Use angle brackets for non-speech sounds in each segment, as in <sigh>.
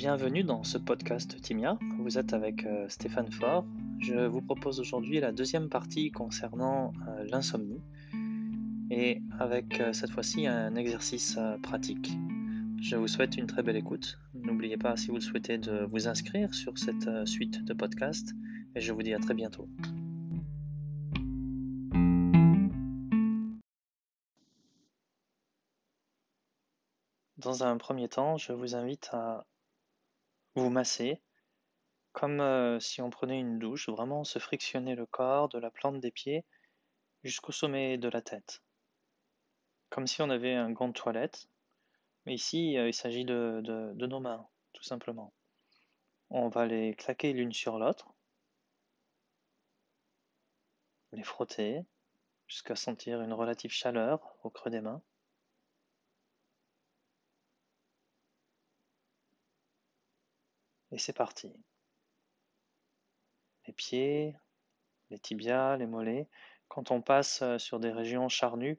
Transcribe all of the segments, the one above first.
bienvenue dans ce podcast Timia. Vous êtes avec euh, Stéphane Faure. Je vous propose aujourd'hui la deuxième partie concernant euh, l'insomnie et avec euh, cette fois-ci un exercice pratique. Je vous souhaite une très belle écoute. N'oubliez pas, si vous le souhaitez, de vous inscrire sur cette suite de podcasts et je vous dis à très bientôt. Dans un premier temps, je vous invite à vous masser comme euh, si on prenait une douche, vraiment se frictionner le corps de la plante des pieds jusqu'au sommet de la tête. Comme si on avait un gant de toilette, mais ici euh, il s'agit de nos mains, tout simplement. On va les claquer l'une sur l'autre, les frotter jusqu'à sentir une relative chaleur au creux des mains. Et c'est parti. Les pieds, les tibias, les mollets. Quand on passe euh, sur des régions charnues,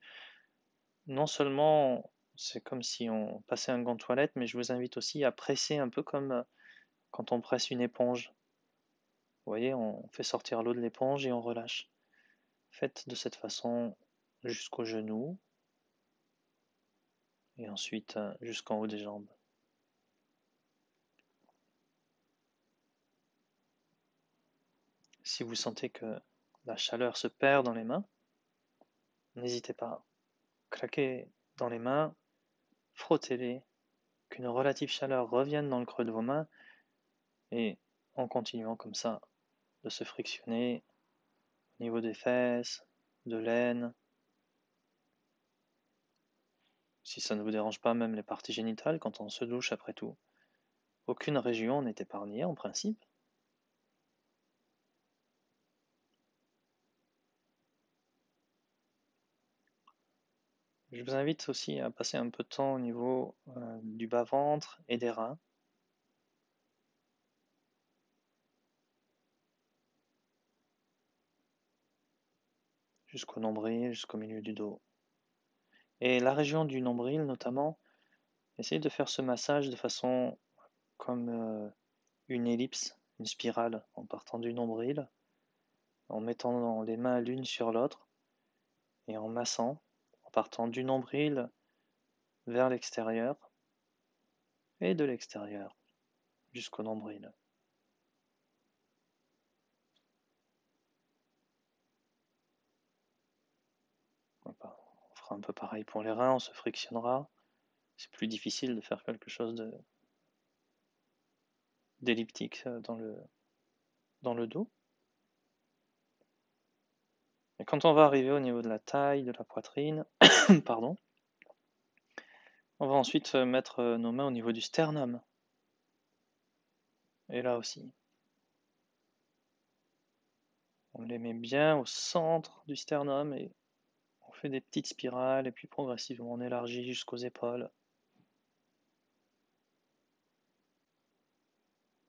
non seulement c'est comme si on passait un gant de toilette, mais je vous invite aussi à presser un peu comme euh, quand on presse une éponge. Vous voyez, on fait sortir l'eau de l'éponge et on relâche. Faites de cette façon jusqu'au genou et ensuite euh, jusqu'en haut des jambes. Si vous sentez que la chaleur se perd dans les mains, n'hésitez pas. Claquez dans les mains, frottez-les, qu'une relative chaleur revienne dans le creux de vos mains et en continuant comme ça de se frictionner au niveau des fesses, de l'aine. Si ça ne vous dérange pas, même les parties génitales quand on se douche après tout. Aucune région n'est épargnée en principe. Je vous invite aussi à passer un peu de temps au niveau euh, du bas-ventre et des reins. Jusqu'au nombril, jusqu'au milieu du dos. Et la région du nombril notamment, essayez de faire ce massage de façon comme euh, une ellipse, une spirale, en partant du nombril, en mettant les mains l'une sur l'autre et en massant partant du nombril vers l'extérieur et de l'extérieur jusqu'au nombril. On fera un peu pareil pour les reins, on se frictionnera. C'est plus difficile de faire quelque chose de d'elliptique le, dans le dos. Et quand on va arriver au niveau de la taille, de la poitrine, <coughs> pardon, on va ensuite mettre euh, nos mains au niveau du sternum. Et là aussi. On les met bien au centre du sternum et on fait des petites spirales et puis progressivement on élargit jusqu'aux épaules.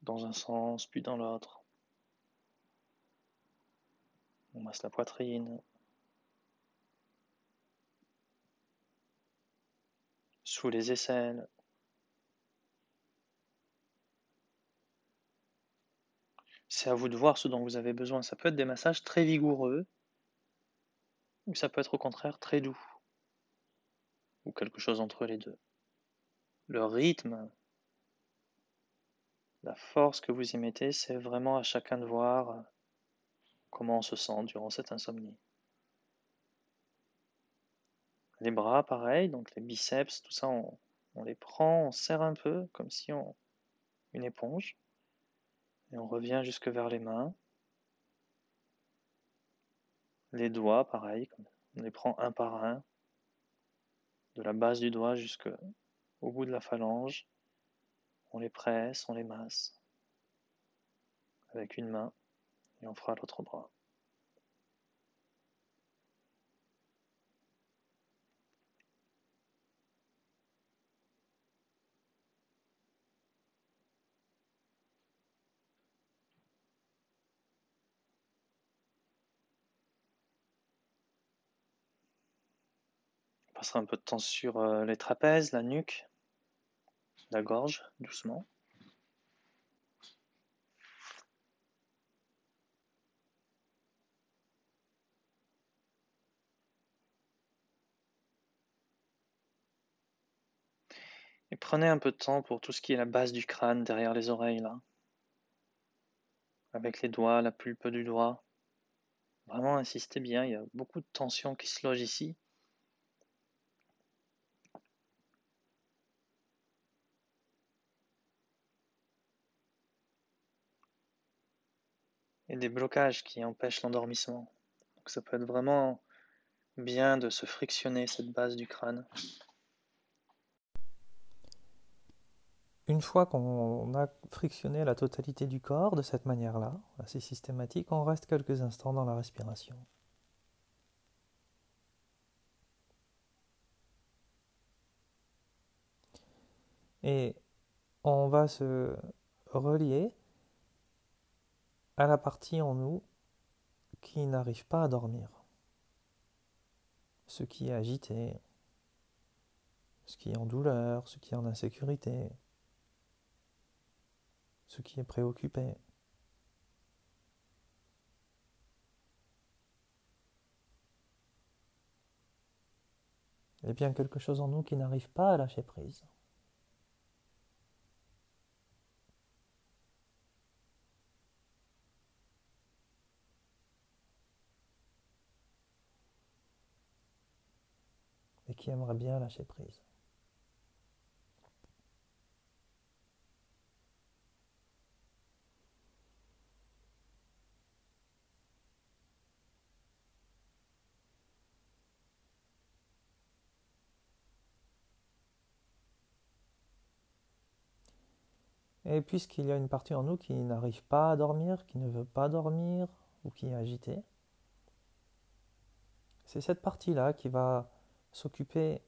Dans un sens, puis dans l'autre. On masse la poitrine. Sous les aisselles. C'est à vous de voir ce dont vous avez besoin. Ça peut être des massages très vigoureux ou ça peut être au contraire très doux ou quelque chose entre les deux. Le rythme, la force que vous y mettez, c'est vraiment à chacun de voir comment on se sent durant cette insomnie. Les bras, pareil, donc les biceps, tout ça, on, les prend, on serre un peu, comme si on une éponge, et on revient jusque vers les mains. Les doigts, pareil, on les prend un par un, de la base du doigt jusqu'au bout de la phalange. On les presse, on les masse avec une main et on fera l'autre bras. On passera un peu de temps sur euh, les trapèzes, la nuque, la gorge, doucement. Et prenez un peu de temps pour tout ce qui est la base du crâne derrière les oreilles là. Avec les doigts, la pulpe du doigt. Vraiment insistez bien, il y a beaucoup de tension qui se loge ici. Et des blocages qui empêchent l'endormissement. Donc ça peut être vraiment bien de se frictionner cette base du crâne. Une fois qu'on a frictionné la totalité du corps de cette manière-là, assez systématique, on reste quelques instants dans la respiration. Et on va se relier à la partie en nous qui n'arrive pas à dormir. Ce qui est agité, ce qui est en douleur, ce qui est en insécurité, ce qui est préoccupé. Il y a bien quelque chose en nous qui n'arrive pas à lâcher prise. Et qui aimerait bien lâcher prise. Et puisqu'il y a une partie en nous qui n'arrive pas à dormir, qui ne veut pas dormir ou qui est agitée, c'est cette partie-là qui va s'occuper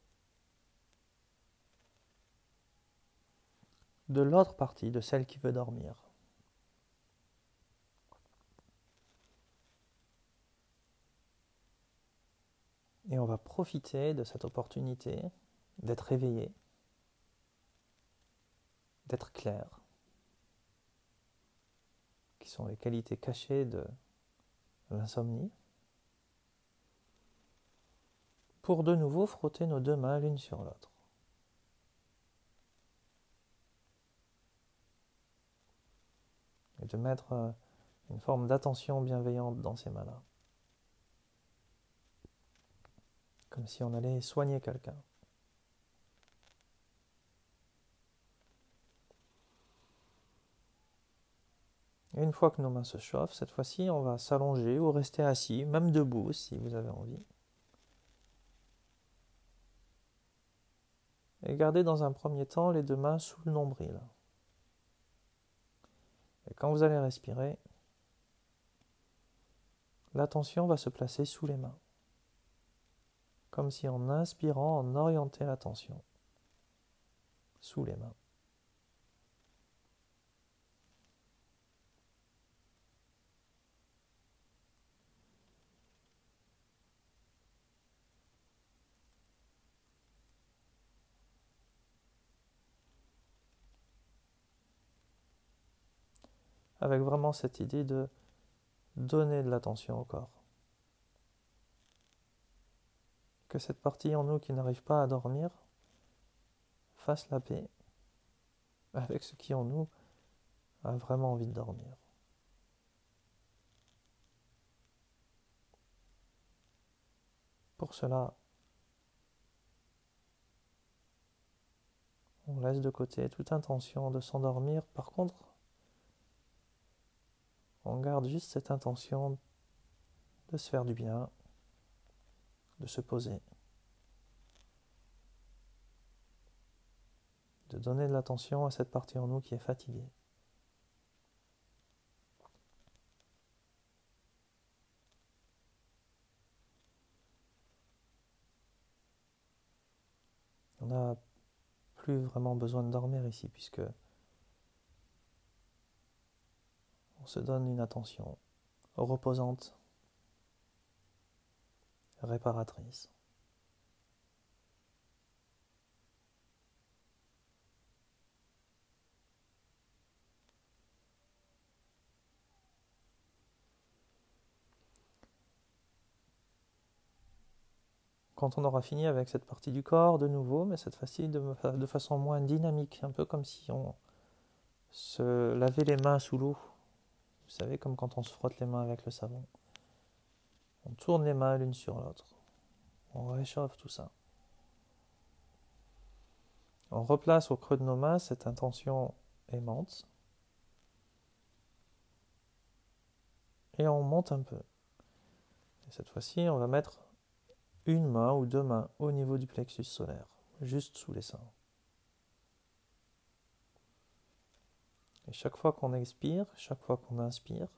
de l'autre partie, de celle qui veut dormir. Et on va profiter de cette opportunité d'être éveillé, d'être clair, qui sont les qualités cachées de l'insomnie, pour de nouveau frotter nos deux mains l'une sur l'autre. Et de mettre euh, une forme d'attention bienveillante dans ces mains-là. Comme si on allait soigner quelqu'un. Une fois que nos mains se chauffent, cette fois-ci, on va s'allonger ou rester assis, même debout si vous avez envie. Et gardez dans un premier temps les deux mains sous le nombril. Et quand vous allez respirer, l'attention va se placer sous les mains. Comme si en inspirant, on orientait l'attention sous les mains. Avec vraiment cette idée de donner de l'attention au corps. Que cette partie en nous qui n'arrive pas à dormir fasse la paix avec ce qui en nous a vraiment envie de dormir. Pour cela, on laisse de côté toute intention de s'endormir. Par contre, on garde juste cette intention de se faire du bien, de se poser, de donner de l'attention à cette partie en nous qui est fatiguée. On n'a plus vraiment besoin de dormir ici puisque on se donne une attention reposante, réparatrice. quand on aura fini avec cette partie du corps, de nouveau, mais cette fois-ci de, de façon moins dynamique, un peu comme si on se lavait les mains sous l'eau. Vous savez, comme quand on se frotte les mains avec le savon. On tourne les mains l'une sur l'autre. On réchauffe tout ça. On replace au creux de nos mains cette intention aimante. Et on monte un peu. Et cette fois-ci, on va mettre une main ou deux mains au niveau du plexus solaire, juste sous les seins. Et chaque fois qu'on expire, chaque fois qu'on inspire,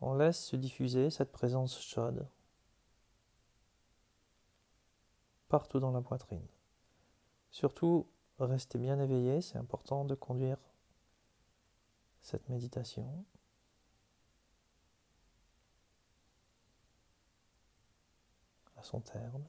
on laisse se diffuser cette présence chaude partout dans la poitrine. Surtout, restez bien éveillé, c'est important de conduire cette méditation. à son terme.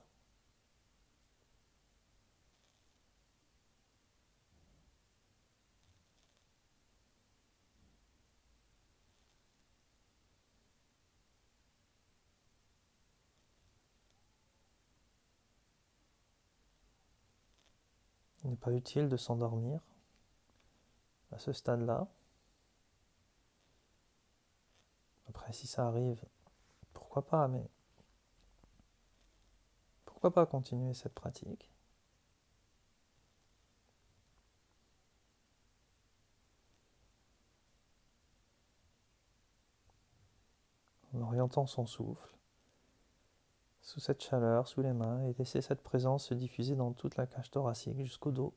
Il n'est pas utile de s'endormir à ce stade-là. Après, si ça arrive, pourquoi pas, mais pourquoi pas continuer cette pratique? En orientant son souffle sous cette chaleur, sous les mains, et laisser cette présence se diffuser dans toute la cage thoracique jusqu'au dos,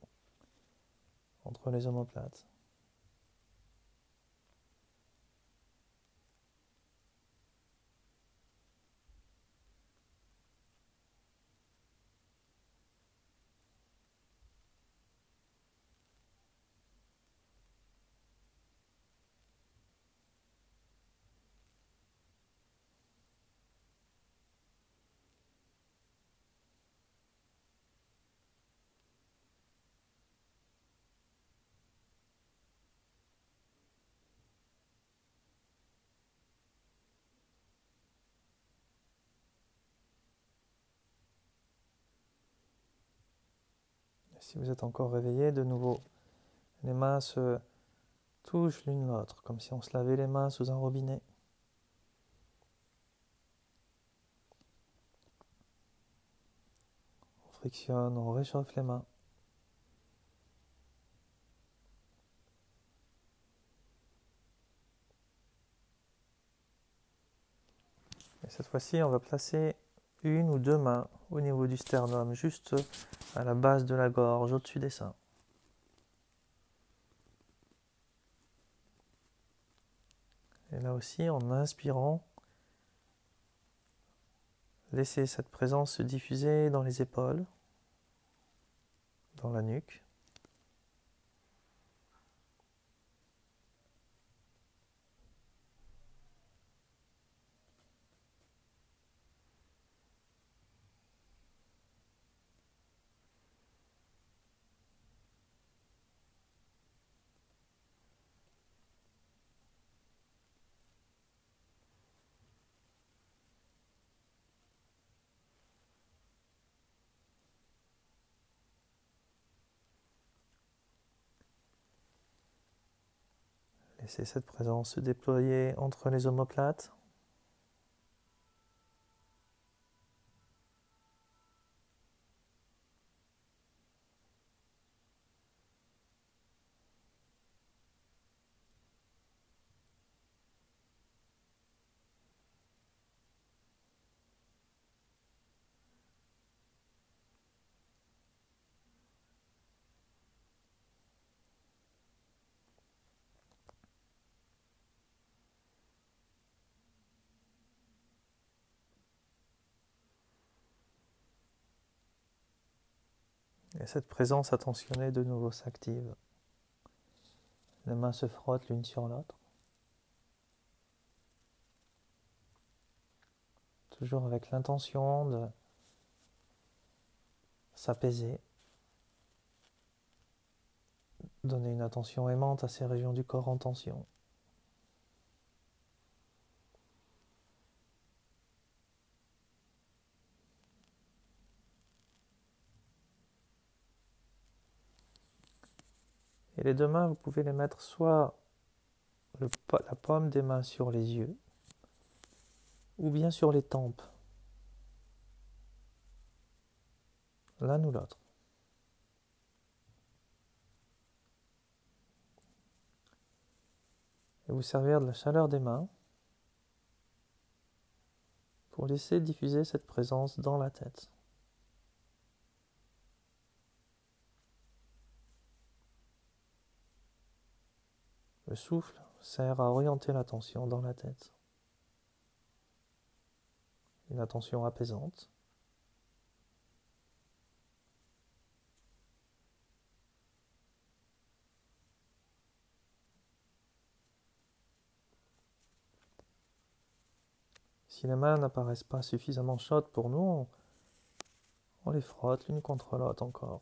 entre les omoplates. Si vous êtes encore réveillé, de nouveau, les mains se touchent l'une l'autre, comme si on se lavait les mains sous un robinet. On frictionne, on réchauffe les mains. Et cette fois-ci, on va placer une ou deux mains au niveau du sternum, juste à la base de la gorge, au-dessus des seins. Et là aussi, en inspirant, laissez cette présence se diffuser dans les épaules, dans la nuque. Laissez cette présence se déployer entre les omoplates. Et cette présence attentionnée de nouveau s'active. Les mains se frottent l'une sur l'autre. Toujours avec l'intention de s'apaiser. Donner une attention aimante à ces régions du corps en tension. Et les deux mains, vous pouvez les mettre soit la paume des mains sur les yeux, ou bien sur les tempes, l'un ou l'autre. Et vous servir de la chaleur des mains pour laisser diffuser cette présence dans la tête. Le souffle sert à orienter l'attention dans la tête. Une attention apaisante. Si les mains n'apparaissent pas suffisamment chaudes pour nous, on les frotte l'une contre l'autre encore.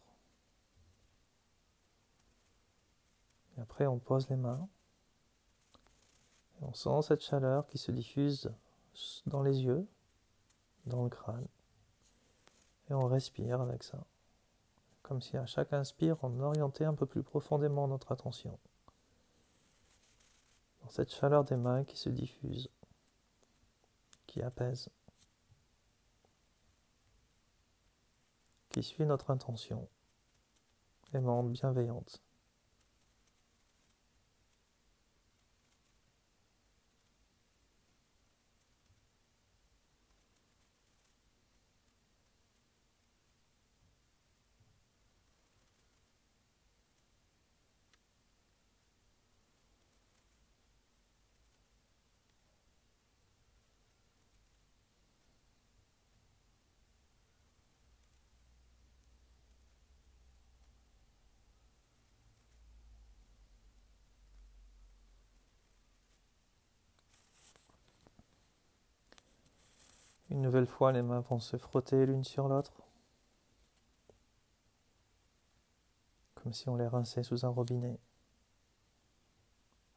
Et après, on pose les mains on sent cette chaleur qui se diffuse dans les yeux, dans le crâne. Et on respire avec ça. Comme si à chaque inspire, on orientait un peu plus profondément notre attention. Dans cette chaleur des mains qui se diffuse, qui apaise, qui suit notre intention, aimante, bienveillante. Une nouvelle fois, les mains vont se frotter l'une sur l'autre, comme si on les rinçait sous un robinet,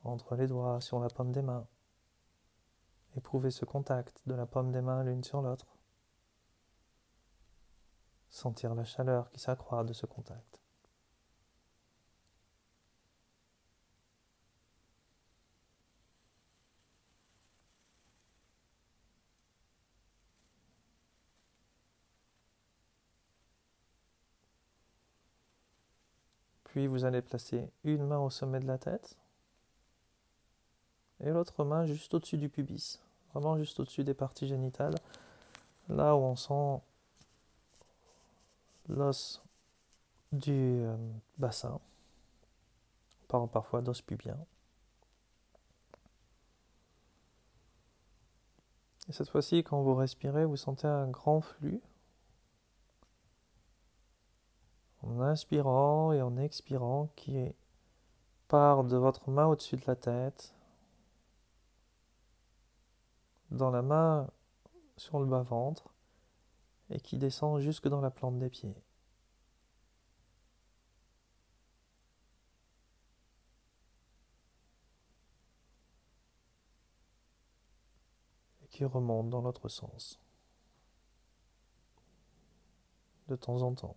entre les doigts, sur la paume des mains. Éprouvez ce contact de la paume des mains l'une sur l'autre. Sentir la chaleur qui s'accroît de ce contact. Puis vous allez placer une main au sommet de la tête et l'autre main juste au-dessus du pubis, vraiment juste au-dessus des parties génitales, là où on sent l'os du euh, bassin. On parle parfois d'os pubien. Et cette fois-ci, quand vous respirez, vous sentez un grand flux en inspirant et en expirant qui part de votre main au-dessus de la tête, dans la main sur le bas-ventre et qui descend jusque dans la plante des pieds. Et qui remonte dans l'autre sens de temps en temps.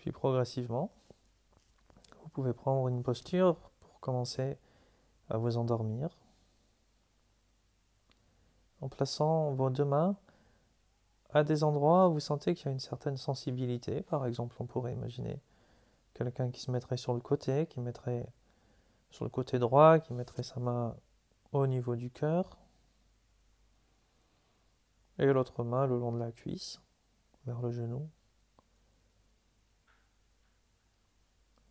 Puis progressivement, vous pouvez prendre une posture pour commencer à vous endormir. en plaçant vos deux mains à des endroits où vous sentez qu'il y a une certaine sensibilité. Par exemple, on pourrait imaginer quelqu'un qui se mettrait sur le côté, qui mettrait sur le côté droit, qui mettrait sa main au niveau du cœur, et l'autre main le long de la cuisse, vers le genou.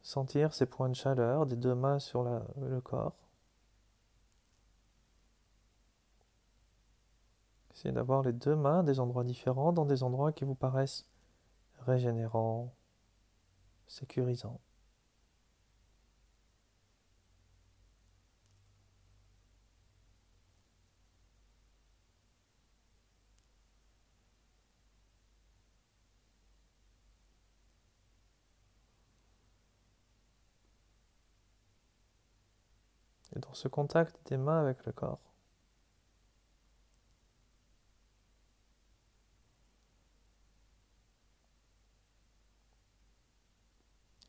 Sentir ces points de chaleur des deux mains sur le corps. Essayez d'avoir les deux mains des endroits différents, dans des endroits qui vous paraissent régénérants, sécurisants. Et dans ce contact des mains avec le corps,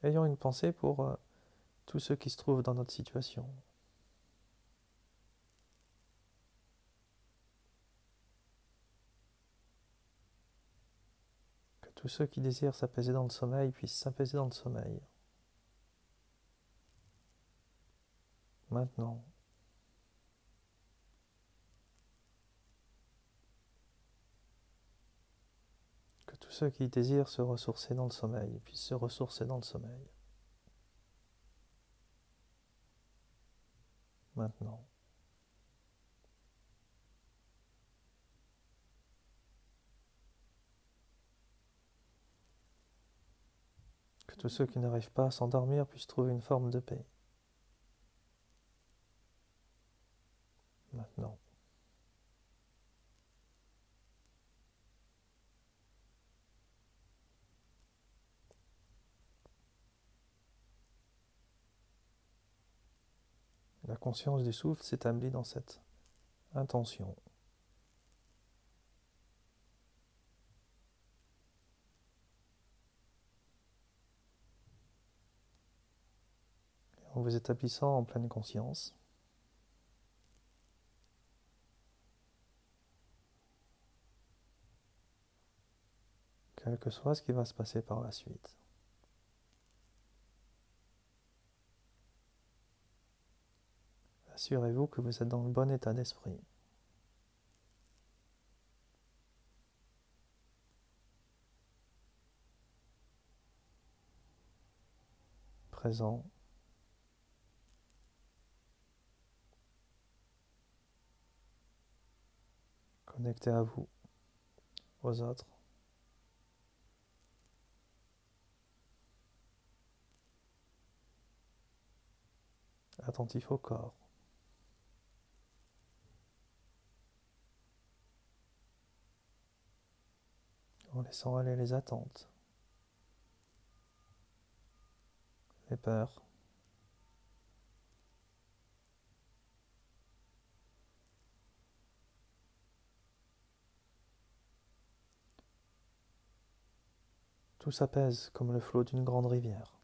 ayons une pensée pour euh, tous ceux qui se trouvent dans notre situation. Que tous ceux qui désirent s'apaiser dans le sommeil puissent s'apaiser dans le sommeil. Maintenant. tous ceux qui désirent se ressourcer dans le sommeil puissent se ressourcer dans le sommeil. Maintenant. Que tous ceux qui n'arrivent pas à s'endormir puissent trouver une forme de paix. La conscience du souffle s'établit dans cette intention. en vous établissant en pleine conscience, quel que soit ce qui va se passer par la suite. assurez-vous que vous êtes dans le bon état d'esprit. Présent. Connecté à vous, aux autres. Attentif au corps. en laissant aller les attentes, les peurs. Tout s'apaise comme le flot d'une grande rivière.